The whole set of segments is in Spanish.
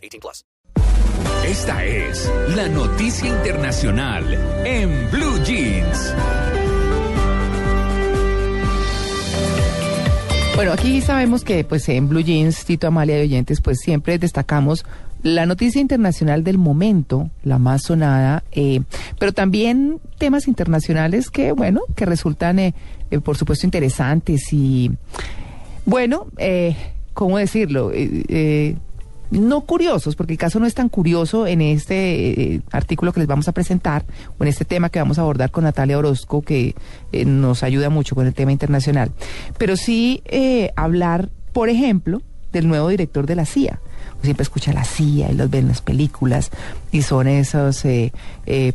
18 plus. Esta es la noticia internacional en Blue Jeans. Bueno, aquí sabemos que pues en Blue Jeans, Tito Amalia de Oyentes, pues siempre destacamos la noticia internacional del momento, la más sonada, eh, pero también temas internacionales que, bueno, que resultan, eh, eh, por supuesto, interesantes y, bueno, eh, ¿cómo decirlo? No curiosos, porque el caso no es tan curioso en este eh, artículo que les vamos a presentar o en este tema que vamos a abordar con Natalia Orozco, que eh, nos ayuda mucho con el tema internacional. Pero sí eh, hablar, por ejemplo, del nuevo director de la CIA. Siempre escucha la CIA y los ve en las películas y son esos eh,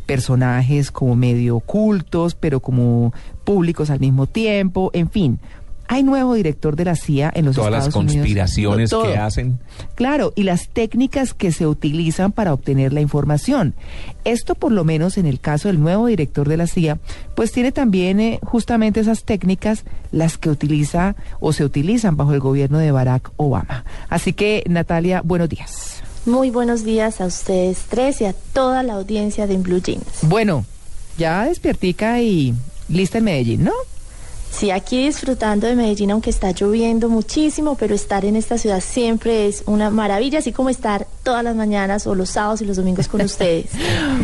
personajes como medio ocultos, pero como públicos al mismo tiempo, en fin. Hay nuevo director de la CIA en los Todas las Estados Unidos. conspiraciones que hacen. Claro, y las técnicas que se utilizan para obtener la información. Esto, por lo menos en el caso del nuevo director de la CIA, pues tiene también eh, justamente esas técnicas las que utiliza o se utilizan bajo el gobierno de Barack Obama. Así que, Natalia, buenos días. Muy buenos días a ustedes tres y a toda la audiencia de Blue Jeans. Bueno, ya despiertica y lista en Medellín, ¿no? Sí, aquí disfrutando de Medellín, aunque está lloviendo muchísimo, pero estar en esta ciudad siempre es una maravilla, así como estar todas las mañanas o los sábados y los domingos con ustedes.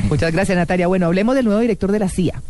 Muchas gracias, Natalia. Bueno, hablemos del nuevo director de la CIA.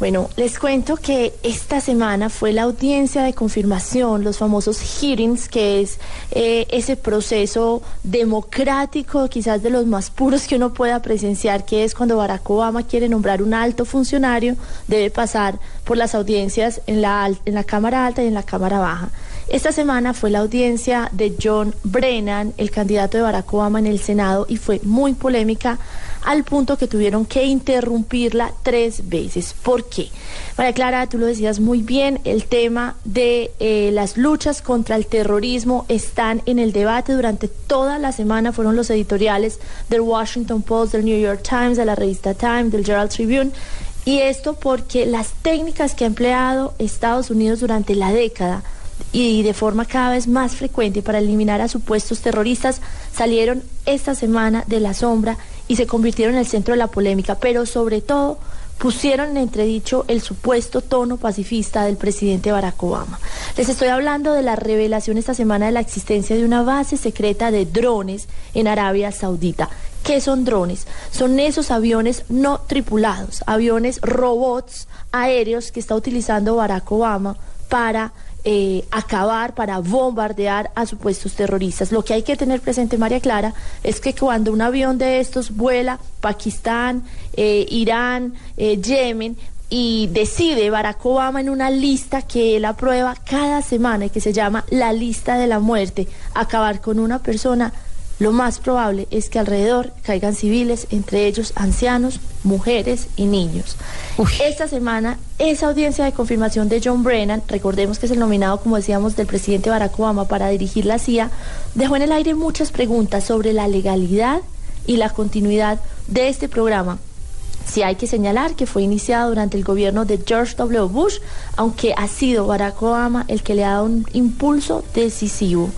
Bueno, les cuento que esta semana fue la audiencia de confirmación, los famosos hearings, que es eh, ese proceso democrático, quizás de los más puros que uno pueda presenciar, que es cuando Barack Obama quiere nombrar un alto funcionario, debe pasar por las audiencias en la, en la Cámara Alta y en la Cámara Baja. Esta semana fue la audiencia de John Brennan, el candidato de Barack Obama en el Senado, y fue muy polémica al punto que tuvieron que interrumpirla tres veces. ¿Por qué? María Clara, tú lo decías muy bien, el tema de eh, las luchas contra el terrorismo están en el debate durante toda la semana, fueron los editoriales del Washington Post, del New York Times, de la revista Time, del Herald Tribune. Y esto porque las técnicas que ha empleado Estados Unidos durante la década y de forma cada vez más frecuente para eliminar a supuestos terroristas salieron esta semana de la sombra y se convirtieron en el centro de la polémica, pero sobre todo pusieron en entredicho el supuesto tono pacifista del presidente Barack Obama. Les estoy hablando de la revelación esta semana de la existencia de una base secreta de drones en Arabia Saudita. ¿Qué son drones? Son esos aviones no tripulados, aviones robots aéreos que está utilizando Barack Obama para eh, acabar, para bombardear a supuestos terroristas. Lo que hay que tener presente, María Clara, es que cuando un avión de estos vuela Pakistán, eh, Irán, eh, Yemen, y decide Barack Obama en una lista que él aprueba cada semana y que se llama la lista de la muerte, acabar con una persona, lo más probable es que alrededor caigan civiles, entre ellos ancianos, mujeres y niños. Esta semana, esa audiencia de confirmación de John Brennan, recordemos que es el nominado, como decíamos, del presidente Barack Obama para dirigir la CIA, dejó en el aire muchas preguntas sobre la legalidad y la continuidad de este programa. Sí hay que señalar que fue iniciado durante el gobierno de George W. Bush, aunque ha sido Barack Obama el que le ha dado un impulso decisivo.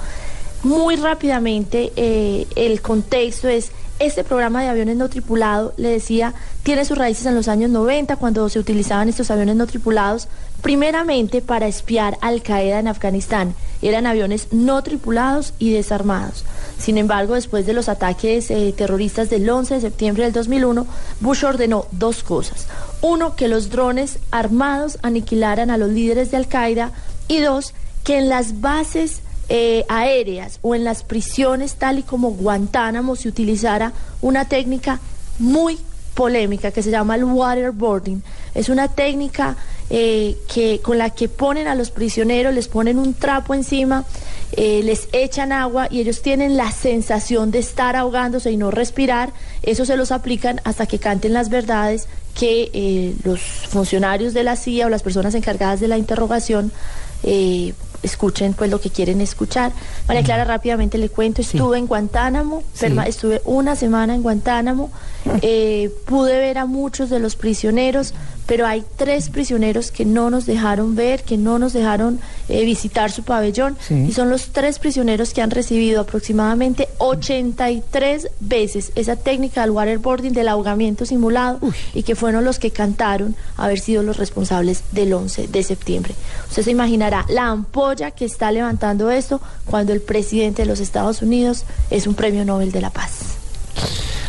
Muy rápidamente, eh, el contexto es, este programa de aviones no tripulados, le decía, tiene sus raíces en los años 90, cuando se utilizaban estos aviones no tripulados, primeramente para espiar Al Qaeda en Afganistán. Eran aviones no tripulados y desarmados. Sin embargo, después de los ataques eh, terroristas del 11 de septiembre del 2001, Bush ordenó dos cosas. Uno, que los drones armados aniquilaran a los líderes de Al Qaeda y dos, que en las bases eh, aéreas o en las prisiones tal y como Guantánamo se utilizara una técnica muy polémica que se llama el waterboarding. Es una técnica eh, que, con la que ponen a los prisioneros, les ponen un trapo encima eh, les echan agua y ellos tienen la sensación de estar ahogándose y no respirar, eso se los aplican hasta que canten las verdades que los funcionarios de la CIA o las personas encargadas de la interrogación escuchen pues lo que quieren escuchar. María Clara, rápidamente le cuento, estuve en Guantánamo, Sí. estuve una semana en Guantánamo, eh, pude ver a muchos de los prisioneros, pero hay tres prisioneros que no nos dejaron ver, que no nos dejaron eh, visitar su pabellón, Sí. y son los tres prisioneros que han recibido aproximadamente 83 veces esa técnica del waterboarding, del ahogamiento simulado, y que fueron los que cantaron haber sido los responsables del 11 de septiembre. Usted se imaginará la ampolla que está levantando esto cuando el presidente de los Estados Unidos es un premio Nobel de la Paz.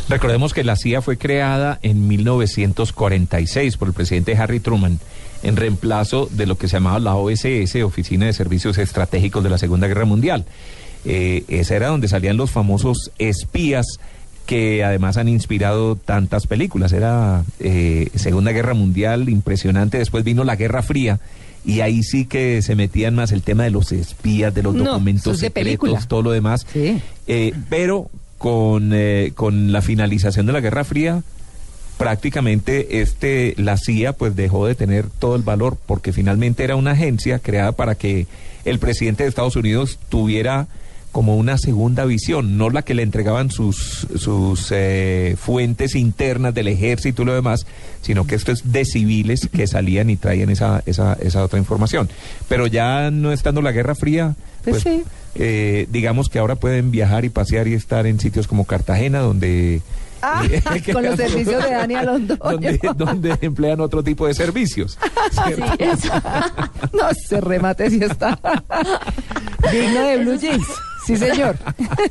Recordemos que la CIA fue creada en 1946 por el presidente Harry Truman en reemplazo de lo que se llamaba la OSS, Oficina de Servicios Estratégicos de la Segunda Guerra Mundial. Eh, esa era donde salían los famosos espías que además han inspirado tantas películas. Era eh, Segunda Guerra Mundial, impresionante. Después vino la Guerra Fría. Y ahí sí que se metían más el tema de los espías, de los No, documentos de película. secretos, todo lo demás. Sí. Eh, pero con, eh, con la finalización de la Guerra Fría, prácticamente este la CIA pues dejó de tener todo el valor porque finalmente era una agencia creada para que el presidente de Estados Unidos tuviera como una segunda visión, no la que le entregaban sus, sus eh, fuentes internas del ejército y lo demás, sino que esto es de civiles que salían y traían esa, esa, esa otra información. Pero ya no estando la Guerra Fría, Pues sí. eh, digamos que ahora pueden viajar y pasear y estar en sitios como Cartagena, donde... Ah, con los servicios de Dani Alondoño. donde, donde emplean otro tipo de servicios. Sí, eso. No, ese remate sí está digno de Blue Jeans. Sí, señor.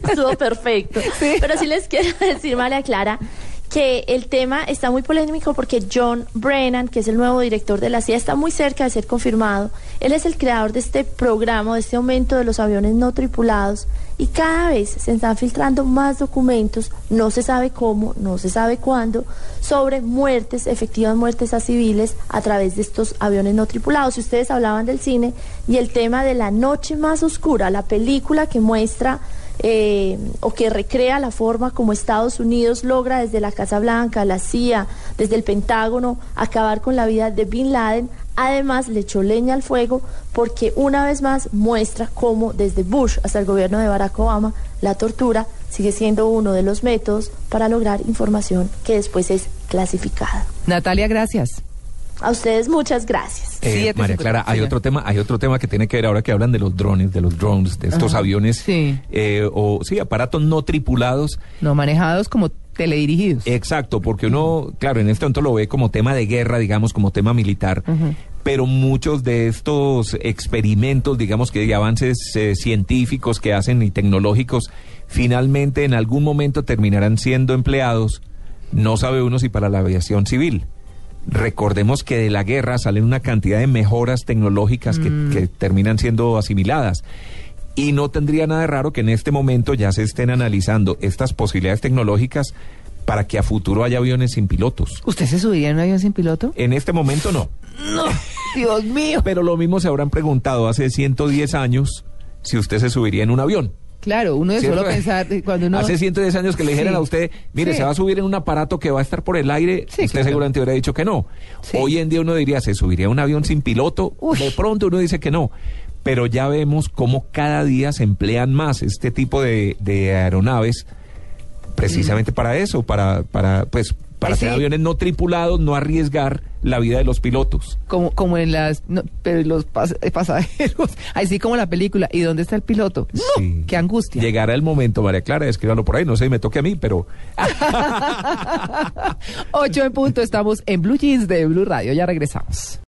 Estuvo perfecto. Sí. Pero sí les quiero decir, María Clara, que el tema está muy polémico porque John Brennan, que es el nuevo director de la CIA, está muy cerca de ser confirmado. Él es el creador de este programa, de este aumento de los aviones no tripulados. Y cada vez se están filtrando más documentos, no se sabe cómo, no se sabe cuándo, sobre muertes, efectivas muertes a civiles a través de estos aviones no tripulados. Si ustedes hablaban del cine y el tema de La Noche Más Oscura, la película que muestra eh, o que recrea la forma como Estados Unidos logra desde la Casa Blanca, la CIA, desde el Pentágono, acabar con la vida de Bin Laden. Además, le echó leña al fuego porque una vez más muestra cómo desde Bush hasta el gobierno de Barack Obama la tortura sigue siendo uno de los métodos para lograr información que después es clasificada. Natalia, gracias. A ustedes muchas gracias. Eh, María Clara, hay otro tema, hay otro tema que tiene que ver ahora que hablan de los drones, de los drones, de estos Ajá. aviones, Sí. eh, o sí, aparatos no tripulados. No manejados como teledirigidos. Exacto, porque uno, claro, en este momento lo ve como tema de guerra, digamos, como tema militar, pero muchos de estos experimentos, digamos que de avances eh, científicos que hacen y tecnológicos, finalmente en algún momento terminarán siendo empleados, no sabe uno si para la aviación civil. Recordemos que de la guerra salen una cantidad de mejoras tecnológicas que, que terminan siendo asimiladas. Y no tendría nada de raro que en este momento ya se estén analizando estas posibilidades tecnológicas para que a futuro haya aviones sin pilotos. ¿Usted se subiría en un avión sin piloto? En este momento no. No, Dios mío. Pero lo mismo se habrán preguntado hace 110 años si usted se subiría en un avión. Claro, uno de ¿Cierto? solo pensar eh, cuando uno... Hace 110 años que le dijeran Sí. a usted, mire, Sí. se va a subir en un aparato que va a estar por el aire, Sí, usted claro. seguramente hubiera dicho que no. Sí. Hoy en día uno diría, ¿se subiría a un avión sin piloto? Uy. De pronto uno dice que no. Pero ya vemos cómo cada día se emplean más este tipo de, de aeronaves precisamente para eso, para, para pues, para Ay, hacer sí. aviones no tripulados, no arriesgar la vida de los pilotos. Como, como en las... no, pero los pas- eh, pasajeros, así como la película. ¿Y dónde está el piloto? ¡No! Sí. ¡Qué angustia! Llegará el momento, María Clara, escríbalo por ahí, no sé, me toque a mí, pero Ocho en punto, estamos en Blue Jeans de Blue Radio. Ya regresamos.